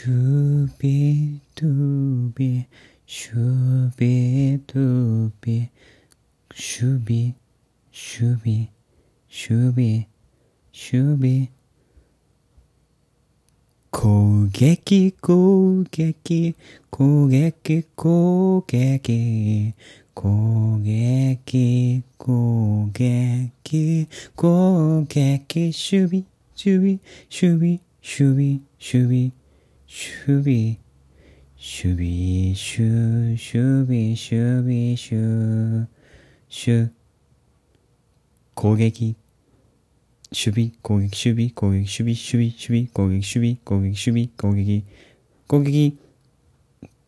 シュビドゥビ、シュビドゥビ、シュビ、シュビ、シュビ、シュビ。攻撃、攻撃、攻撃、攻撃、攻撃、攻撃、攻撃、守備、守備、守備、守備、守備、守備、守備、守、守備、守備、守、守、攻撃、守備、攻撃、守備、攻撃、守備、守備、守備、攻撃、守備、攻撃、守備、攻撃、攻撃、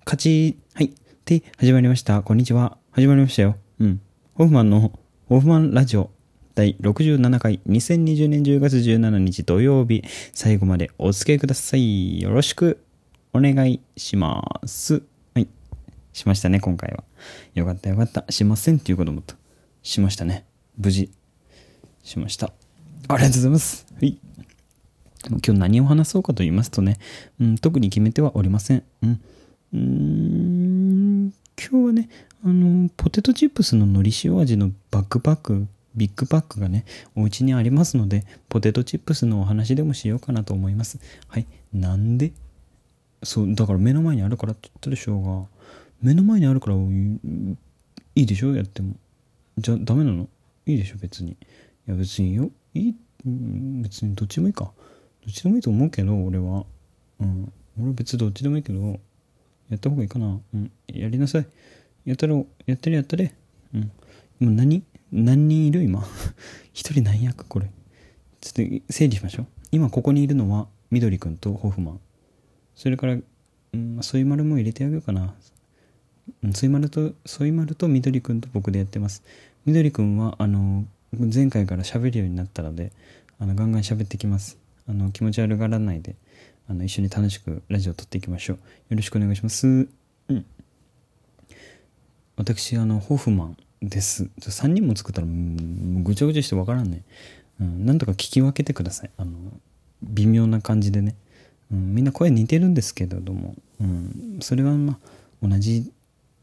勝ち、はい。で、始まりました。こんにちは。始まりましたよ。うん。ホフマンの、ホフマンラジオ、第67回、2020年10月17日土曜日、最後までお付き合いください。よろしくお願いします。はい。しましたね、今回は。よかったよかった。しませんっていうこともと。しましたね。無事。しました。ありがとうございます。はい。今日何を話そうかと言いますとね、うん、特に決めてはおりません。うん。うん今日はね、あの、ポテトチップスの海苔塩味のバックパック、ビッグパックがね、お家にありますので、ポテトチップスのお話でもしようかなと思います。はい。なんで？そう、だから目の前にあるからって言ったでしょうが、目の前にあるから、いいでしょ？やっても。じゃあ、ダメなの？いいでしょ？別に。いや、別によ。いい、別にどっちもいいか。どっちでもいいと思うけど、俺は。うん。俺は別にどっちでもいいけど、やった方がいいかな。うん。やりなさい。やったら、やってるやったれ。うん。今何？何人いる今？一人何役これ？ちょっと整理しましょう。今ここにいるのは、みどりくんとホフマン。それから、うん、ソイマルも入れてあげようかな。うんソイマルと、ソイマルとみどりくんと僕でやってます。みどりくんは、あの、前回から喋るようになったので、あの、ガンガン喋ってきます。あの、気持ち悪がらないで、あの、一緒に楽しくラジオを撮っていきましょう。よろしくお願いします。うん。私、あの、ホフマンです。3人も作ったら、ぐちゃぐちゃしてわからんね。うん、なんとか聞き分けてください。あの、微妙な感じでね。うん、みんな声似てるんですけれども、うん、それはまあ、同じ、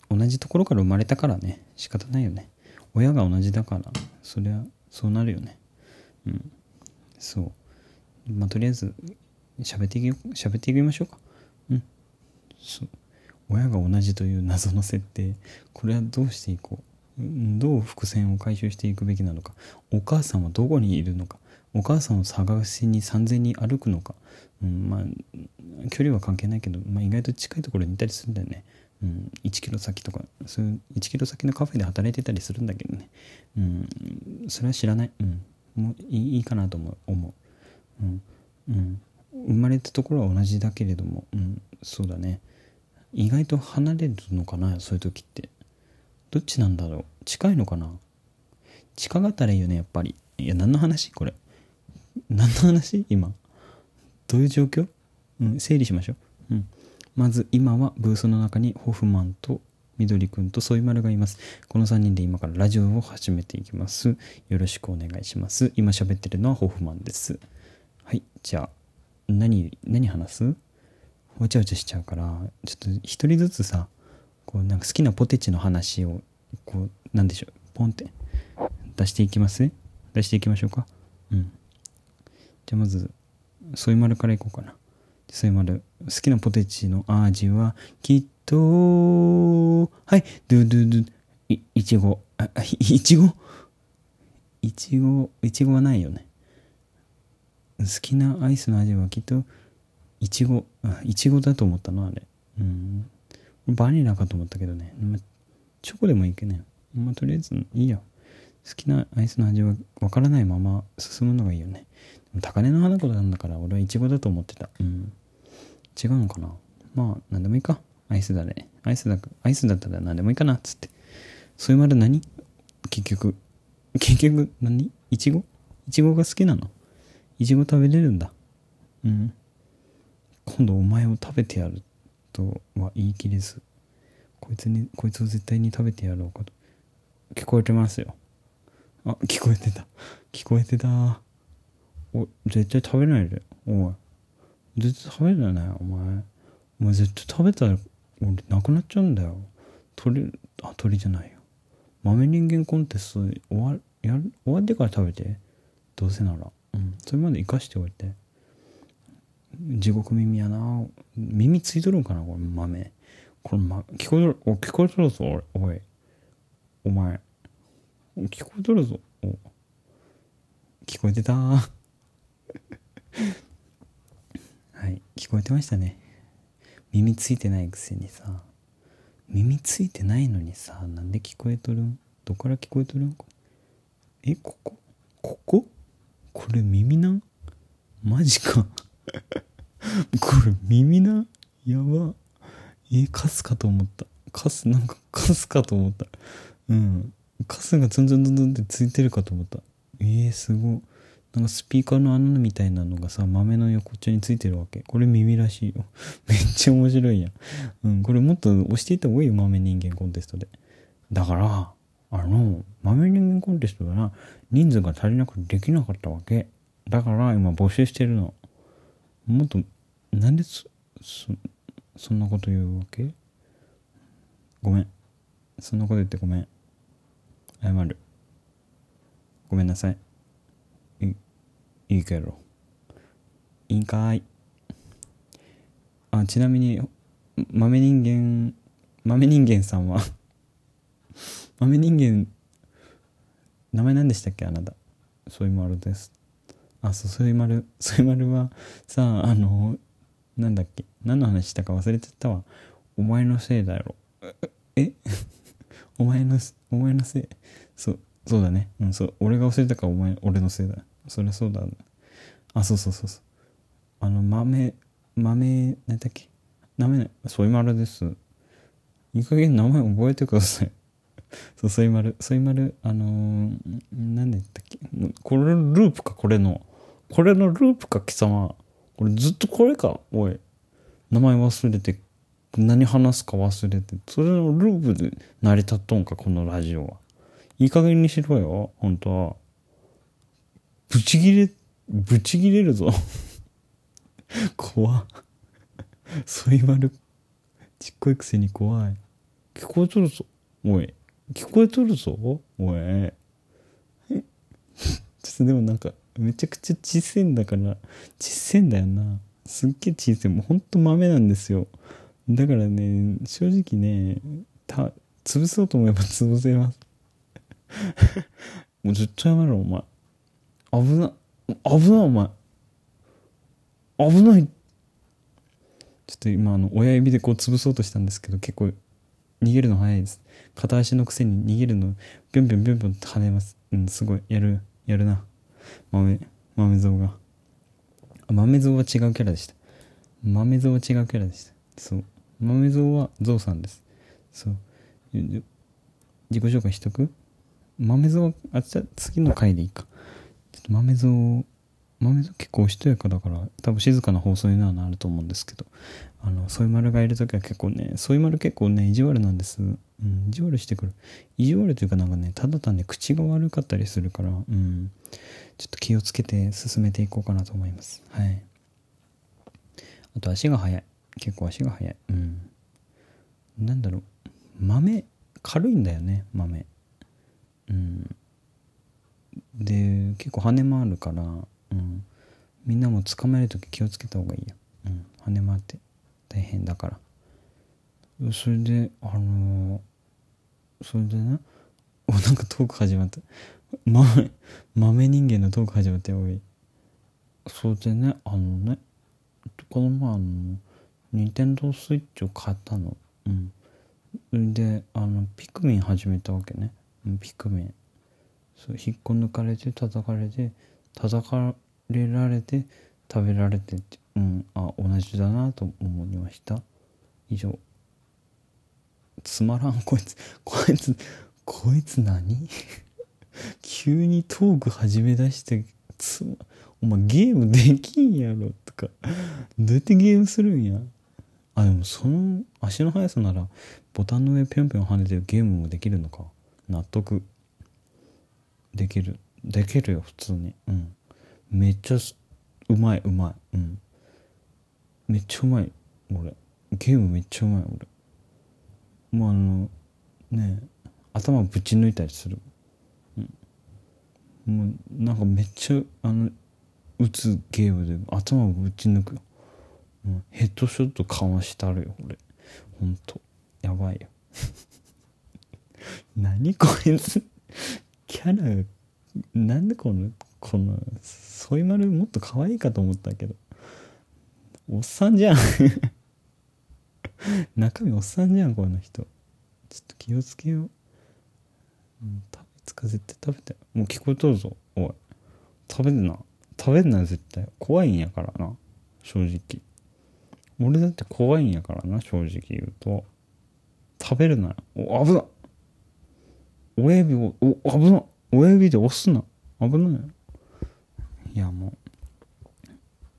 同じところから生まれたからね、仕方ないよね。親が同じだから、それはそうなるよね。うん。そう。まあ、とりあえず、喋っていき、喋っていきましょうか。うん。そう。親が同じという謎の設定。これはどうしていこう。どう伏線を回収していくべきなのか。お母さんはどこにいるのか。お母さんを探しに三千に歩くのか。うん、まあ、距離は関係ないけど、まあ、意外と近いところにいたりするんだよね。うん、1キロ先とか、そういう1キロ先のカフェで働いてたりするんだけどね。うん、それは知らない。うん、もういいいいかなと思う。思う。うん、うん。生まれたところは同じだけれども、うん、そうだね。意外と離れるのかな、そういう時って。どっちなんだろう？近いのかな？近かったらいいよね、やっぱり。いや、何の話？これ。何の話？今。どういう状況？うん、整理しましょう。うん。まず、今はブースの中にホフマンとみどりくんとソイマルがいます。この3人で今からラジオを始めていきます。よろしくお願いします。今喋ってるのはホフマンです。はい、じゃあ、何、何話す？わちゃわちゃしちゃうから、ちょっと一人ずつさ、こうなんか好きなポテチの話を、こう、なんでしょう、ポンって出していきます？出していきましょうか？うん。じゃあまず、ソイマルからいこうかな。ソイマル。好きなポテチの味は、きっと、はい、ドゥドゥドゥ、い、いちご。あ、いちご？いちご、いちごはないよね。好きなアイスの味はきっと、いちご、あいちごだと思ったのあれ。うん。バニラかと思ったけどね。まチョコでもいいけどね。まあ、とりあえず、いいよ。好きなアイスの味はわからないまま進むのがいいよね。高嶺の花子なんだから俺はイチゴだと思ってた。うん。違うのかなまあ、なんでもいいか。アイスだね。アイスだ、アイスだったら何でもいいかなっつって。そういうまで何？結局。結局何、イチゴイチゴが好きなの？イチゴ食べれるんだ。うん。今度お前を食べてやるとは言い切れず、こいつに、こいつを絶対に食べてやろうかと。聞こえてますよ。あ、聞こえてた。聞こえてた。お、絶対食べないで。おい。絶対食べるなよ、お前。お前絶対食べたら俺なくなっちゃうんだよ鳥あ鳥じゃないよ豆人間コンテスト終わやる終わってから食べてどうせならうんそれまで生かしておいて地獄耳やな。耳ついとるんかなこれ豆。これ、ま、聞こえとるお聞こえとるぞおいお前。聞こえとるぞお。聞こえてた？はい聞こえてましたね。耳ついてないくせにさ。耳ついてないのにさなんで聞こえとるん？どっから聞こえとるんえここ？ここ？これ耳なん？マジか。これ耳な？やば。えカスかと思った。カスなんかカスかと思った。うん。カスがツンツンツンツンってついてるかと思った。えー、すごなんかスピーカーの穴みたいなのがさ豆の横っちょについてるわけ。これ耳らしいよ。めっちゃ面白いやん。うんこれもっと押していった方がいいよ豆人間コンテストで。だからあの豆人間コンテストはな人数が足りなくてできなかったわけ。だから今募集してるの。もっとなんでそそそんなこと言うわけ？ごめん。そんなこと言ってごめん。謝る。ごめんなさい。いいいけどいいんかい？あちなみに豆人間豆人間さんは 豆人間名前何でしたっけ？あなた。そういう丸です。あそうそういう丸そういう丸はさあのなんだっけ？何の話したか忘れてたわ。お前のせいだよえ？お前のお前のせい？そうそうだね。うんそう。俺が忘れたからお前俺のせいだ。そりゃそうだあそうそうそうそう。あの豆豆何だっけ？名前そういう丸です。いい加減名前覚えてください。そう、ソイマル。ソイマル、あのー、何で言ったっけ？これループか、これの。これのループか、貴様。これずっとこれか、おい。名前忘れて、何話すか忘れて。それのループで成り立っとんか、このラジオは。いい加減にしろよ、本当は。ブチギレ、ブチギレるぞ。怖ソイマル、ちっこいくせに怖い。聞こえとるぞ、おい。聞こえとるぞおい。ちょっとでもなんか、めちゃくちゃ小さいんだから、小さいんだよな。すっげえ小さい。もうほんと豆なんですよ。だからね、正直ね、た、潰そうと思えば 潰せます。もう絶対やめろ、お前。危な、危な、お前。危ない。ちょっと今、あの、親指でこう潰そうとしたんですけど、結構逃げるの早いです。片足のくせに逃げるの、ぴょんぴょんぴょんぴょん跳ねます。うん、すごい。やる、やるな。豆、豆像が。豆像は違うキャラでした。豆像は違うキャラでした。そう。豆像はゾウさんです。そう。自己紹介しとく？豆像は、あ、じゃ次の回でいいか。ちょっと豆像、豆像結構おしとやかだから、多分静かな放送にはなると思うんですけど、あの、ソイマルがいるときは結構ね、ソイマル結構ね、意地悪なんです。うん、意地悪してくる。意地悪というかなんかね、ただ単に口が悪かったりするから、うん、ちょっと気をつけて進めていこうかなと思います。はい。あと足が速い。結構足が速い。うん。なんだろう。豆、軽いんだよね、豆。うん。で、結構羽もあるから、うん。みんなも捕まえるとき気をつけた方がいいよ。うん。羽回って。大変だからそれであのー、それでねおなんかトーク始まった豆豆人間のトーク始まったよおい。それでねあのねこの前あのニンテンドースイッチを買ったの。うん。であのピクミン始めたわけね。ピクミン。そう引っこ抜かれて叩かれて叩かれられて食べられてって。うんあ同じだなと思いました。以上。つまらんこいつこいつこいつ何？急にトーク始め出してつまお前ゲームできんやろとか。どうやってゲームするんや？あでもその足の速さならボタンの上ぴょんぴょん跳ねてるゲームもできるのか。納得。できる。できるよ普通に。うん。めっちゃうまいうまい。うん。めっちゃうまい俺。ゲームめっちゃうまい俺。もうあのね頭ぶち抜いたりする、もうなんかめっちゃあの打つゲームで頭をぶち抜くよ、ヘッドショットかわしたるよ俺。ほんと。やばいよ。何こいつ？キャラなんでこのこのソイマルもっと可愛いかと思ったけど。おっさんじゃん。中身おっさんじゃんこの人。ちょっと気をつけよう、うん、つか絶対食べてもう聞こえとるぞおい。食べるな。食べるな絶対。怖いんやからな正直。俺だって怖いんやからな正直言うと。食べるなお危な親指をお危な親指で押すな。危ないいやもう。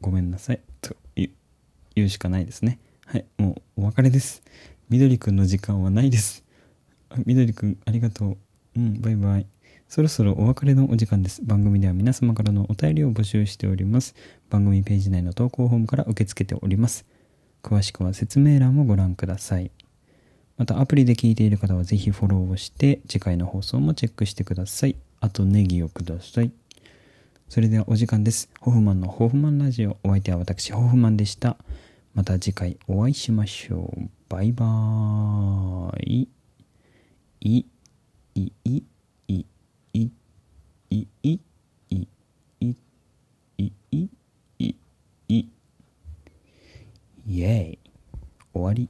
ごめんなさい。と言うしかないですね。はいもうお別れです。みどりくんの時間はないです。みどりくんありがとう。うんバイバイそろそろお別れのお時間です。番組では皆様からのお便りを募集しております。番組ページ内の投稿フォームから受け付けております。詳しくは説明欄をご覧ください。またアプリで聞いている方はぜひフォローをして次回の放送もチェックしてください。あとネギをください。それではお時間です。ホフマンのホフマンラジオ。お相手は私、ホフマンでした。また次回お会いしましょう。バイバーイ。いいいいいいいいいいいいいイエーイ終わり